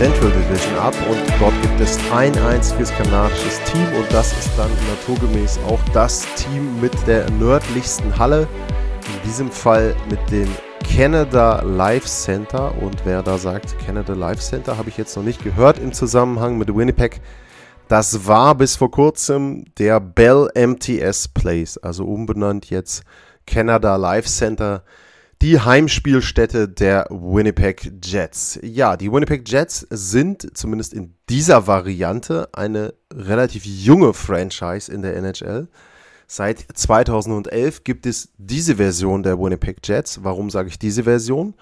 Central Division ab und dort gibt es ein einziges kanadisches Team und das ist dann naturgemäß auch das Team mit der nördlichsten Halle. In diesem Fall mit dem Canada Life Center und wer da sagt Canada Life Center, habe ich jetzt noch nicht gehört im Zusammenhang mit Winnipeg. Das war bis vor kurzem der Bell MTS Place, also umbenannt jetzt Canada Life Center die Heimspielstätte der Winnipeg Jets. Ja, die Winnipeg Jets sind zumindest in dieser Variante eine relativ junge Franchise in der NHL. Seit 2011 gibt es diese Version der Winnipeg Jets. Warum sage ich diese Version?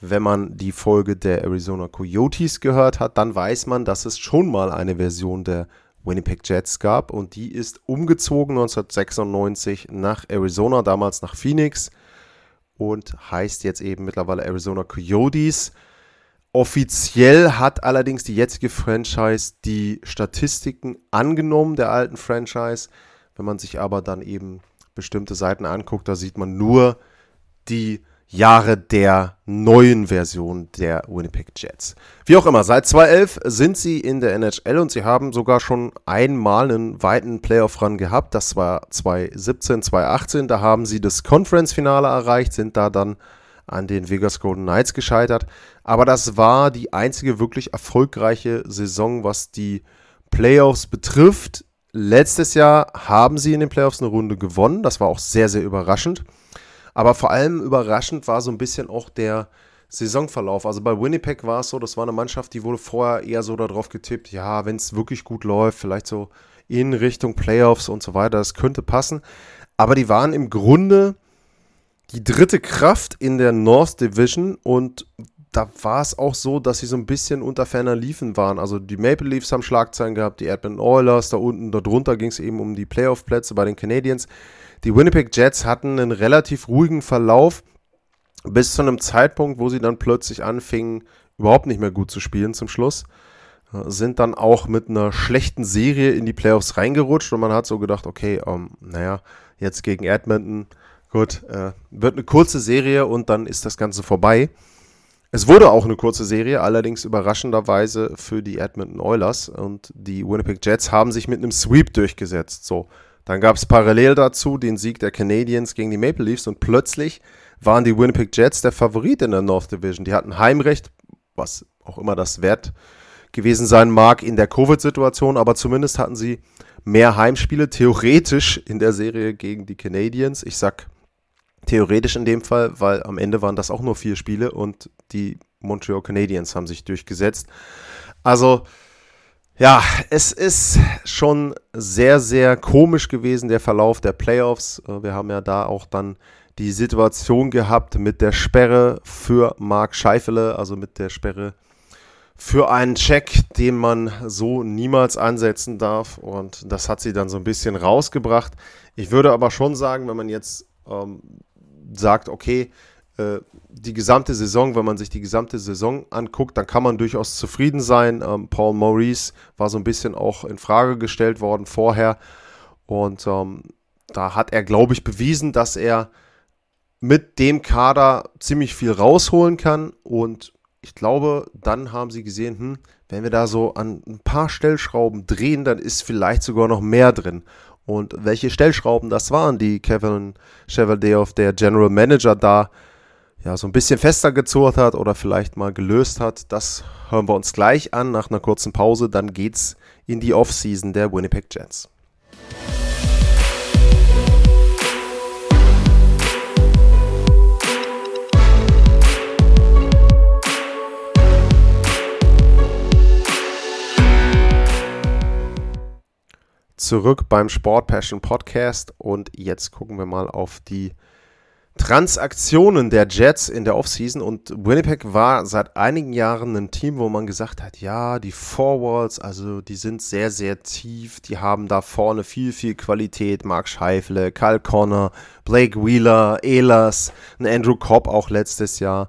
Wenn man die Folge der Arizona Coyotes gehört hat, dann weiß man, dass es schon mal eine Version der Winnipeg Jets gab und die ist umgezogen 1996 nach Arizona, damals nach Phoenix und heißt jetzt eben mittlerweile Arizona Coyotes. Offiziell hat allerdings die jetzige Franchise die Statistiken angenommen der alten Franchise. Wenn man sich aber dann eben bestimmte Seiten anguckt, da sieht man nur die Jahre der neuen Version der Winnipeg Jets. Wie auch immer, seit 2011 sind sie in der NHL und sie haben sogar schon einmal einen weiten Playoff-Run gehabt. Das war 2017, 2018. Da haben sie das Conference-Finale erreicht, sind da dann an den Vegas Golden Knights gescheitert. Aber das war die einzige wirklich erfolgreiche Saison, was die Playoffs betrifft. Letztes Jahr haben sie in den Playoffs eine Runde gewonnen. Das war auch sehr, sehr überraschend. Aber vor allem überraschend war so ein bisschen auch der Saisonverlauf. Also bei Winnipeg war es so, das war eine Mannschaft, die wurde vorher eher so darauf getippt, ja, wenn es wirklich gut läuft, vielleicht so in Richtung Playoffs und so weiter, das könnte passen. Aber die waren im Grunde die dritte Kraft in der North Division und da war es auch so, dass sie so ein bisschen unter ferner Liefen waren. Also die Maple Leafs haben Schlagzeilen gehabt, die Edmonton Oilers, da unten, darunter ging es eben um die Playoff-Plätze bei den Canadiens. Die Winnipeg Jets hatten einen relativ ruhigen Verlauf bis zu einem Zeitpunkt, wo sie dann plötzlich anfingen, überhaupt nicht mehr gut zu spielen zum Schluss. Äh, sind dann auch mit einer schlechten Serie in die Playoffs reingerutscht und man hat so gedacht, okay, ähm, naja, jetzt gegen Edmonton, gut, äh, wird eine kurze Serie und dann ist das Ganze vorbei. Es wurde auch eine kurze Serie, allerdings überraschenderweise für die Edmonton Oilers und die Winnipeg Jets haben sich mit einem Sweep durchgesetzt. So, dann gab es parallel dazu den Sieg der Canadiens gegen die Maple Leafs und plötzlich waren die Winnipeg Jets der Favorit in der North Division. Die hatten Heimrecht, was auch immer das wert gewesen sein mag in der Covid-Situation, aber zumindest hatten sie mehr Heimspiele, theoretisch in der Serie gegen die Canadiens. Ich sag theoretisch in dem Fall, weil am Ende waren das auch nur vier Spiele und die Montreal Canadiens haben sich durchgesetzt. Also, ja, es ist schon sehr, sehr komisch gewesen, der Verlauf der Playoffs. Äh, wir haben ja da auch dann die Situation gehabt mit der Sperre für Marc Scheifele, also mit der Sperre für einen Check, den man so niemals ansetzen darf. Und das hat sie dann so ein bisschen rausgebracht. Ich würde aber schon sagen, wenn man jetzt ähm, sagt, okay, die gesamte Saison, wenn man sich die gesamte Saison anguckt, dann kann man durchaus zufrieden sein. Ähm, Paul Maurice war so ein bisschen auch in Frage gestellt worden vorher. Und ähm, da hat er, glaube ich, bewiesen, dass er mit dem Kader ziemlich viel rausholen kann. Und ich glaube, dann haben sie gesehen, hm, wenn wir da so an ein paar Stellschrauben drehen, dann ist vielleicht sogar noch mehr drin. Und welche Stellschrauben das waren, die Kevin Chevalier, der General Manager da ja, so ein bisschen fester gezurrt hat oder vielleicht mal gelöst hat, das hören wir uns gleich an nach einer kurzen Pause. Dann geht's in die Offseason der Winnipeg Jets. Zurück beim Sport Passion Podcast und jetzt gucken wir mal auf die Transaktionen der Jets in der Offseason und Winnipeg war seit einigen Jahren ein Team, wo man gesagt hat, ja, die Forwards, also die sind sehr, sehr tief, die haben da vorne viel, viel Qualität, Mark Scheifele, Kyle Connor, Blake Wheeler, Ehlers, Andrew Cobb auch letztes Jahr,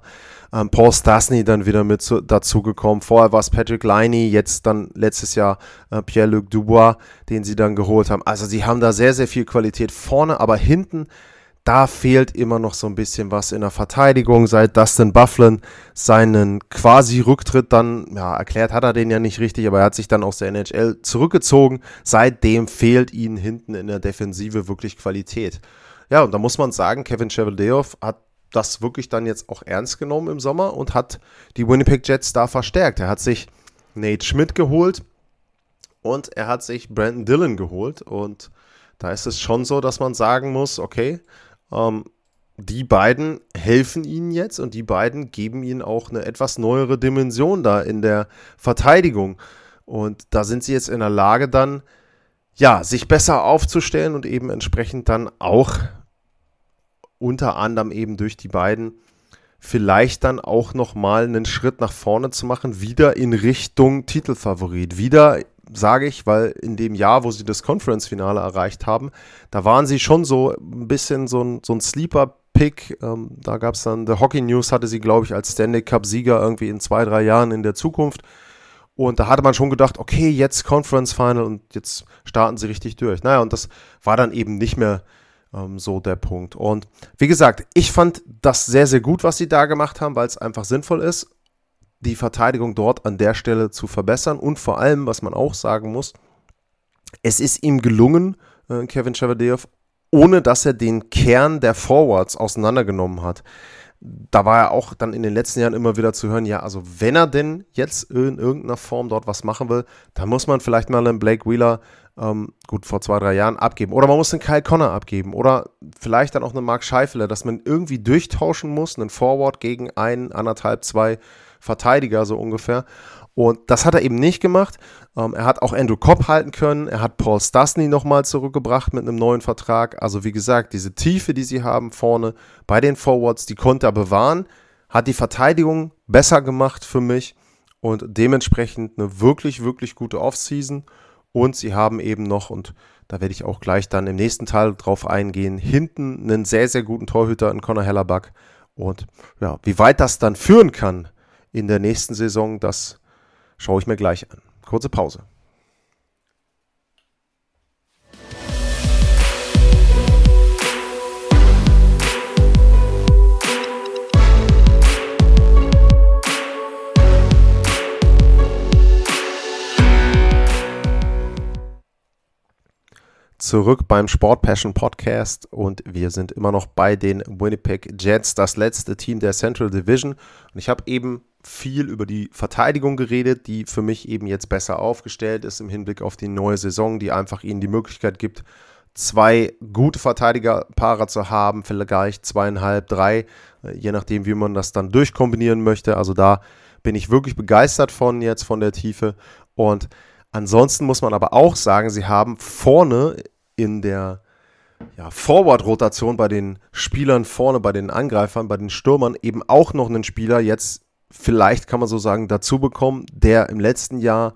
ähm, Paul Stasny dann wieder mit zu, dazugekommen, vorher war es Patrick Liney, jetzt dann letztes Jahr äh, Pierre-Luc Dubois, den sie dann geholt haben, also sie haben da sehr, sehr viel Qualität vorne, aber hinten da fehlt immer noch so ein bisschen was in der Verteidigung. Seit Dustin Bufflin seinen quasi Rücktritt dann, ja, erklärt hat er den ja nicht richtig, aber er hat sich dann aus der NHL zurückgezogen. Seitdem fehlt ihnen hinten in der Defensive wirklich Qualität. Ja, und da muss man sagen, Kevin Cheveldayoff hat das wirklich dann jetzt auch ernst genommen im Sommer und hat die Winnipeg Jets da verstärkt. Er hat sich Nate Schmidt geholt und er hat sich Brandon Dillon geholt und da ist es schon so, dass man sagen muss, okay, ähm, die beiden helfen ihnen jetzt und die beiden geben ihnen auch eine etwas neuere Dimension da in der Verteidigung. Und da sind sie jetzt in der Lage dann, ja, sich besser aufzustellen und eben entsprechend dann auch unter anderem eben durch die beiden vielleicht dann auch nochmal einen Schritt nach vorne zu machen, wieder in Richtung Titelfavorit, wieder sage ich, weil in dem Jahr, wo sie das Conference-Finale erreicht haben, da waren sie schon so ein bisschen so ein, so ein Sleeper-Pick. Ähm, da gab es dann, The Hockey News hatte sie, glaube ich, als Stanley Cup-Sieger irgendwie in zwei, drei Jahren in der Zukunft. Und da hatte man schon gedacht, okay, jetzt Conference Final und jetzt starten sie richtig durch. Naja, und das war dann eben nicht mehr ähm, so der Punkt. Und wie gesagt, ich fand das sehr, sehr gut, was sie da gemacht haben, weil es einfach sinnvoll ist die Verteidigung dort an der Stelle zu verbessern. Und vor allem, was man auch sagen muss, es ist ihm gelungen, äh, Kevin Chevadeoff, ohne dass er den Kern der Forwards auseinandergenommen hat. Da war er auch dann in den letzten Jahren immer wieder zu hören, ja, also wenn er denn jetzt in irgendeiner Form dort was machen will, dann muss man vielleicht mal einen Blake Wheeler, ähm, gut, vor zwei, drei Jahren abgeben. Oder man muss einen Kyle Connor abgeben. Oder vielleicht dann auch einen Mark Scheifele, dass man irgendwie durchtauschen muss, einen Forward gegen einen, anderthalb, zwei Verteidiger so ungefähr. Und das hat er eben nicht gemacht. Ähm, er hat auch Andrew Cobb halten können. Er hat Paul Stasny nochmal zurückgebracht mit einem neuen Vertrag. Also wie gesagt, diese Tiefe, die sie haben vorne bei den Forwards, die konnte er bewahren. Hat die Verteidigung besser gemacht für mich und dementsprechend eine wirklich, wirklich gute Offseason. Und sie haben eben noch, und da werde ich auch gleich dann im nächsten Teil drauf eingehen, hinten einen sehr, sehr guten Torhüter in Connor Hellerback. Und ja, wie weit das dann führen kann in der nächsten Saison, das schaue ich mir gleich an. Kurze Pause. Zurück beim Sport Passion Podcast und wir sind immer noch bei den Winnipeg Jets, das letzte Team der Central Division. Und ich habe eben viel über die Verteidigung geredet, die für mich eben jetzt besser aufgestellt ist im Hinblick auf die neue Saison, die einfach ihnen die Möglichkeit gibt, zwei gute Verteidigerpaare zu haben, vielleicht zweieinhalb, drei, äh, je nachdem, wie man das dann durchkombinieren möchte. Also da bin ich wirklich begeistert von jetzt, von der Tiefe. Und ansonsten muss man aber auch sagen, sie haben vorne in der ja, Forward-Rotation bei den Spielern vorne, bei den Angreifern, bei den Stürmern eben auch noch einen Spieler jetzt vielleicht kann man so sagen, dazu bekommen, der im letzten Jahr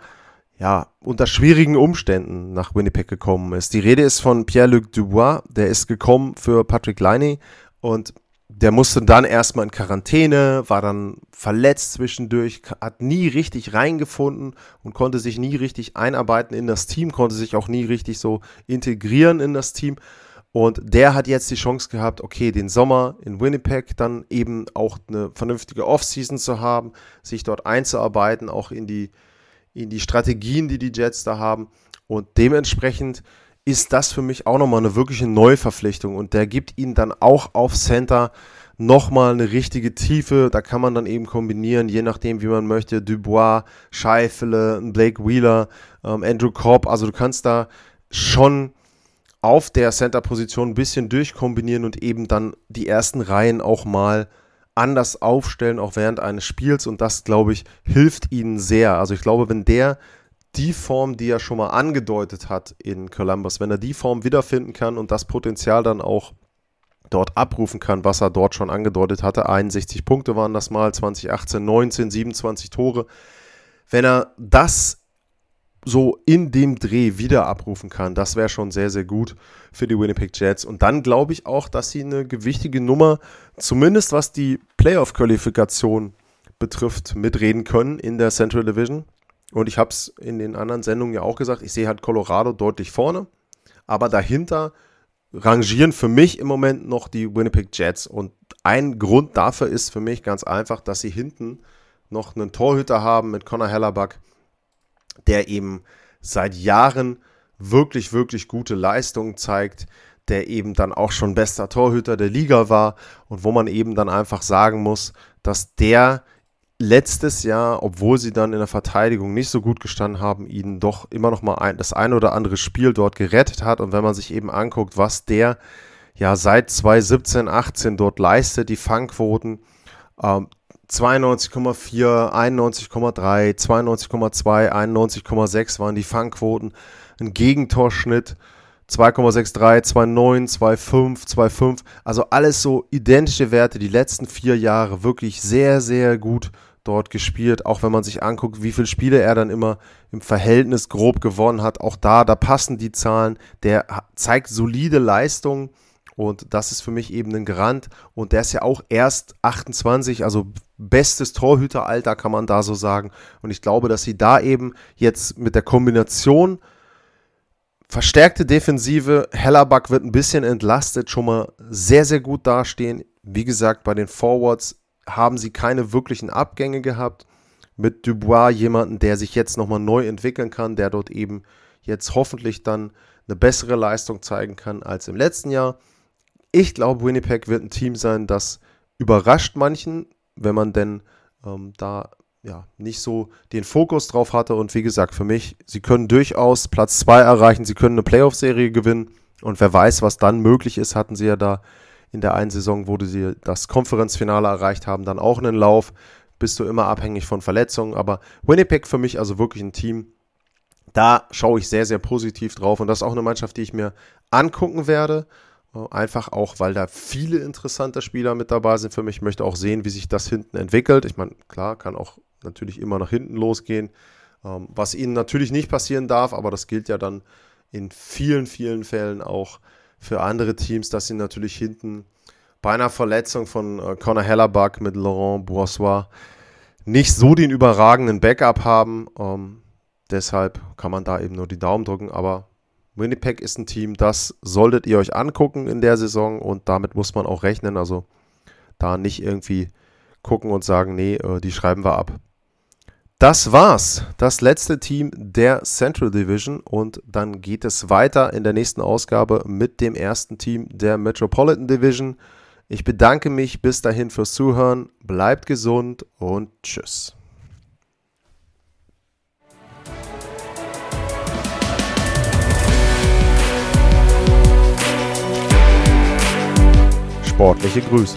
ja, unter schwierigen Umständen nach Winnipeg gekommen ist. Die Rede ist von Pierre-Luc Dubois, der ist gekommen für Patrick Liney und der musste dann erstmal in Quarantäne, war dann verletzt zwischendurch, hat nie richtig reingefunden und konnte sich nie richtig einarbeiten in das Team, konnte sich auch nie richtig so integrieren in das Team. Und der hat jetzt die Chance gehabt, okay, den Sommer in Winnipeg dann eben auch eine vernünftige Offseason zu haben, sich dort einzuarbeiten, auch in die, in die Strategien, die die Jets da haben. Und dementsprechend ist das für mich auch nochmal eine wirkliche Neuverpflichtung. Und der gibt ihnen dann auch auf Center nochmal eine richtige Tiefe. Da kann man dann eben kombinieren, je nachdem, wie man möchte. Dubois, Scheifele, Blake Wheeler, ähm, Andrew Cobb. Also du kannst da schon auf der Center-Position ein bisschen durchkombinieren und eben dann die ersten Reihen auch mal anders aufstellen, auch während eines Spiels. Und das, glaube ich, hilft ihnen sehr. Also ich glaube, wenn der die Form, die er schon mal angedeutet hat in Columbus, wenn er die Form wiederfinden kann und das Potenzial dann auch dort abrufen kann, was er dort schon angedeutet hatte. 61 Punkte waren das mal, 2018 19, 27 Tore. Wenn er das so in dem Dreh wieder abrufen kann, das wäre schon sehr, sehr gut für die Winnipeg Jets. Und dann glaube ich auch, dass sie eine gewichtige Nummer, zumindest was die Playoff-Qualifikation betrifft, mitreden können in der Central Division. Und ich habe es in den anderen Sendungen ja auch gesagt, ich sehe halt Colorado deutlich vorne, aber dahinter rangieren für mich im Moment noch die Winnipeg Jets. Und ein Grund dafür ist für mich ganz einfach, dass sie hinten noch einen Torhüter haben mit Connor Hellerback, der eben seit Jahren wirklich, wirklich gute Leistungen zeigt, der eben dann auch schon bester Torhüter der Liga war und wo man eben dann einfach sagen muss, dass der letztes Jahr, obwohl sie dann in der Verteidigung nicht so gut gestanden haben, ihnen doch immer noch mal ein, das ein oder andere Spiel dort gerettet hat. Und wenn man sich eben anguckt, was der ja seit 2017, 18 dort leistet, die Fangquoten, ähm, 92,4, 91,3, 92,2, 91,6 waren die Fangquoten, ein Gegentorschnitt 2,63, 2,9, 2,5, 2,5. Also alles so identische Werte, die letzten vier Jahre wirklich sehr, sehr gut dort gespielt. Auch wenn man sich anguckt, wie viele Spiele er dann immer im Verhältnis grob gewonnen hat. Auch da, da passen die Zahlen. Der zeigt solide Leistungen. Und das ist für mich eben ein Garant. Und der ist ja auch erst 28, also bestes Torhüteralter, kann man da so sagen. Und ich glaube, dass sie da eben jetzt mit der Kombination verstärkte Defensive, Hellerback wird ein bisschen entlastet, schon mal sehr, sehr gut dastehen. Wie gesagt, bei den Forwards haben sie keine wirklichen Abgänge gehabt. Mit Dubois jemanden, der sich jetzt nochmal neu entwickeln kann, der dort eben jetzt hoffentlich dann eine bessere Leistung zeigen kann als im letzten Jahr. Ich glaube, Winnipeg wird ein Team sein, das überrascht manchen, wenn man denn ähm, da ja, nicht so den Fokus drauf hatte. Und wie gesagt, für mich, sie können durchaus Platz 2 erreichen, sie können eine Playoff-Serie gewinnen. Und wer weiß, was dann möglich ist, hatten sie ja da in der einen Saison, wo sie das Konferenzfinale erreicht haben, dann auch einen Lauf. Bist du immer abhängig von Verletzungen. Aber Winnipeg für mich also wirklich ein Team, da schaue ich sehr, sehr positiv drauf. Und das ist auch eine Mannschaft, die ich mir angucken werde. Einfach auch, weil da viele interessante Spieler mit dabei sind für mich. Ich möchte auch sehen, wie sich das hinten entwickelt. Ich meine, klar, kann auch natürlich immer nach hinten losgehen. Ähm, was ihnen natürlich nicht passieren darf, aber das gilt ja dann in vielen, vielen Fällen auch für andere Teams, dass sie natürlich hinten bei einer Verletzung von äh, Conor Hellerback mit Laurent Boissois nicht so den überragenden Backup haben. Ähm, deshalb kann man da eben nur die Daumen drücken. Aber Winnipeg ist ein Team, das solltet ihr euch angucken in der Saison und damit muss man auch rechnen. Also da nicht irgendwie gucken und sagen, nee, äh, die schreiben wir ab. Das war's. Das letzte Team der Central Division. Und dann geht es weiter in der nächsten Ausgabe mit dem ersten Team der Metropolitan Division. Ich bedanke mich bis dahin fürs Zuhören. Bleibt gesund und tschüss. Sportliche Grüße.